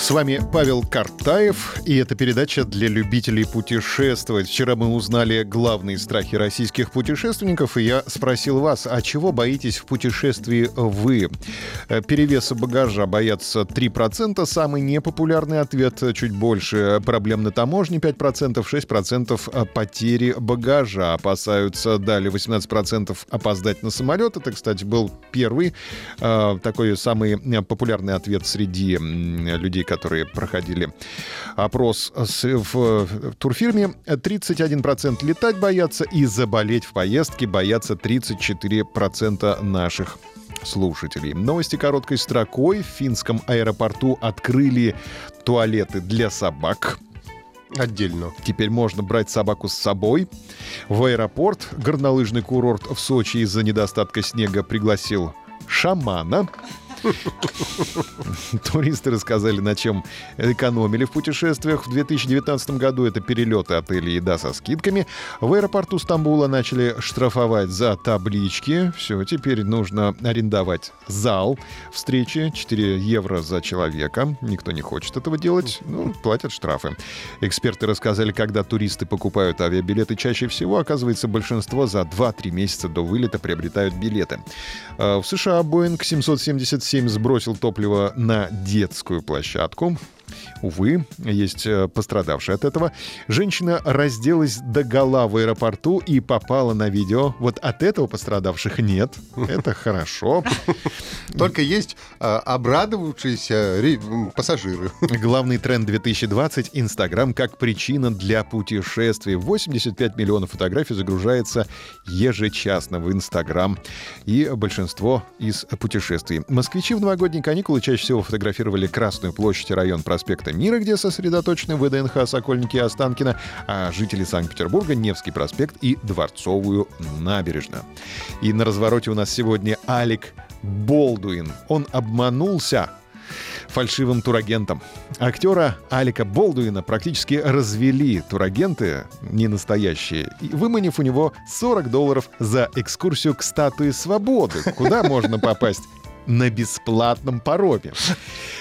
С вами Павел Картаев, и это передача для любителей путешествовать. Вчера мы узнали главные страхи российских путешественников, и я спросил вас, а чего боитесь в путешествии вы? Э, перевеса багажа боятся 3%, самый непопулярный ответ чуть больше. Проблем на таможне 5%, 6% потери багажа. Опасаются далее 18% опоздать на самолет. Это, кстати, был первый э, такой самый популярный ответ среди людей, которые проходили опрос в турфирме. 31% летать боятся и заболеть в поездке боятся 34% наших слушателей. Новости короткой строкой. В финском аэропорту открыли туалеты для собак. Отдельно. Теперь можно брать собаку с собой. В аэропорт горнолыжный курорт в Сочи из-за недостатка снега пригласил шамана. Туристы рассказали, на чем экономили в путешествиях. В 2019 году это перелеты, отели, еда со скидками. В аэропорту Стамбула начали штрафовать за таблички. Все, теперь нужно арендовать зал встречи. 4 евро за человека. Никто не хочет этого делать. Ну, платят штрафы. Эксперты рассказали, когда туристы покупают авиабилеты чаще всего, оказывается, большинство за 2-3 месяца до вылета приобретают билеты. А в США Boeing 777 7 сбросил топливо на детскую площадку. Увы, есть э, пострадавшие от этого. Женщина разделась до гола в аэропорту и попала на видео. Вот от этого пострадавших нет. Это хорошо. Только есть а, обрадовавшиеся пассажиры. Главный тренд 2020 — Инстаграм как причина для путешествий. 85 миллионов фотографий загружается ежечасно в Инстаграм. И большинство из путешествий. Москвичи в новогодние каникулы чаще всего фотографировали Красную площадь и район проспекта проспекта Мира, где сосредоточены ВДНХ Сокольники и Останкино, а жители Санкт-Петербурга — Невский проспект и Дворцовую набережную. И на развороте у нас сегодня Алик Болдуин. Он обманулся фальшивым турагентом. Актера Алика Болдуина практически развели турагенты, не настоящие, выманив у него 40 долларов за экскурсию к статуе свободы. Куда можно попасть? На бесплатном пароме.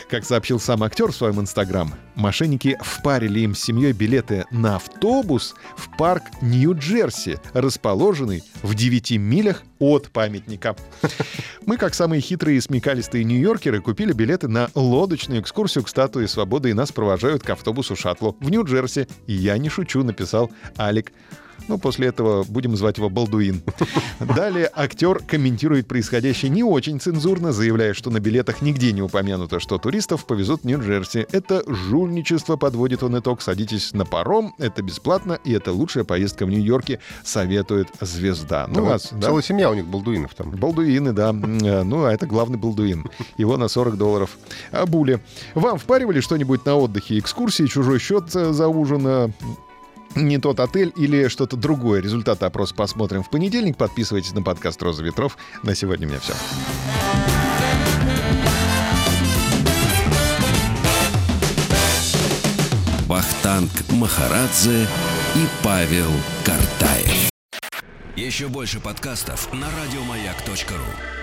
Как сообщил сам актер в своем инстаграм, мошенники впарили им с семьей билеты на автобус в парк Нью-Джерси, расположенный в 9 милях от памятника. Мы, как самые хитрые и смекалистые нью-йоркеры, купили билеты на лодочную экскурсию к статуе свободы и нас провожают к автобусу-шаттлу в Нью-Джерси. Я не шучу, написал Алик ну, после этого будем звать его Балдуин. Далее актер комментирует происходящее не очень цензурно, заявляя, что на билетах нигде не упомянуто, что туристов повезут в Нью-Джерси. Это жульничество, подводит он итог. Садитесь на паром, это бесплатно, и это лучшая поездка в Нью-Йорке, советует звезда. Ну, да, вас, да? Целая семья у них балдуинов там. Балдуины, да. Э, ну, а это главный балдуин. Его на 40 долларов. А Буля, вам впаривали что-нибудь на отдыхе? Экскурсии, чужой счет за ужин? Не тот отель или что-то другое. Результаты опроса посмотрим в понедельник. Подписывайтесь на подкаст «Роза ветров». На сегодня у меня все. Вахтанг Махарадзе и Павел Картаев. Еще больше подкастов на радиомаяк.ру